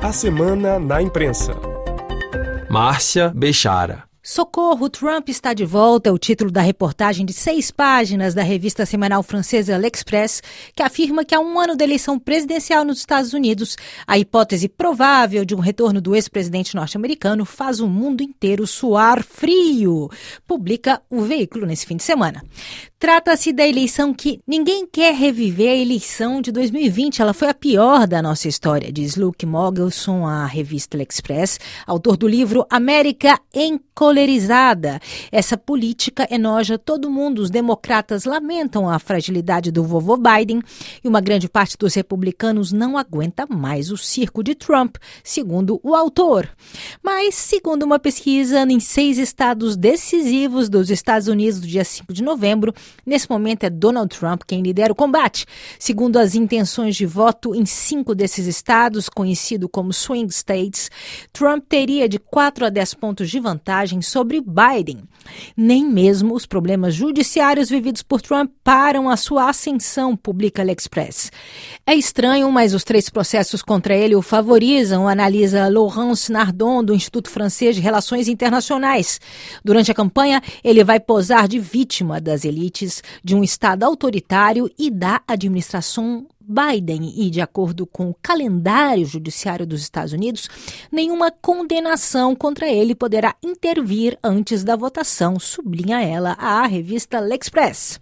A semana na imprensa. Márcia Bechara. Socorro, Trump está de volta é o título da reportagem de seis páginas da revista semanal francesa L'Express, que afirma que há um ano da eleição presidencial nos Estados Unidos, a hipótese provável de um retorno do ex-presidente norte-americano faz o mundo inteiro suar frio, publica o veículo nesse fim de semana. Trata-se da eleição que ninguém quer reviver a eleição de 2020. Ela foi a pior da nossa história, diz Luke Mogelson à revista L'Express, autor do livro América Encolerizada. Essa política enoja todo mundo. Os democratas lamentam a fragilidade do vovô Biden e uma grande parte dos republicanos não aguenta mais o circo de Trump, segundo o autor. Mas, segundo uma pesquisa em seis estados decisivos dos Estados Unidos do dia 5 de novembro, Nesse momento é Donald Trump quem lidera o combate. Segundo as intenções de voto em cinco desses estados, conhecido como swing states, Trump teria de 4 a 10 pontos de vantagem sobre Biden. Nem mesmo os problemas judiciários vividos por Trump param a sua ascensão, publica L'Express. É estranho, mas os três processos contra ele o favorizam, analisa Laurence Nardon, do Instituto Francês de Relações Internacionais. Durante a campanha, ele vai posar de vítima das elites, de um Estado autoritário e da administração Biden e, de acordo com o calendário judiciário dos Estados Unidos, nenhuma condenação contra ele poderá intervir antes da votação, sublinha ela à revista L'Express.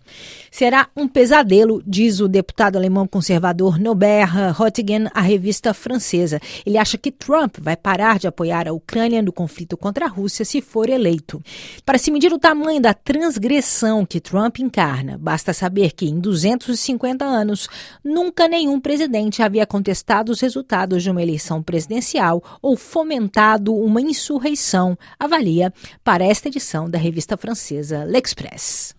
Será um pesadelo, diz o deputado alemão conservador Norbert Röttgen à revista francesa. Ele acha que Trump vai parar de apoiar a Ucrânia no conflito contra a Rússia se for eleito. Para se medir o tamanho da transgressão que Trump encarna, basta saber que em 250 anos nunca Nunca nenhum presidente havia contestado os resultados de uma eleição presidencial ou fomentado uma insurreição, avalia para esta edição da revista francesa L'Express.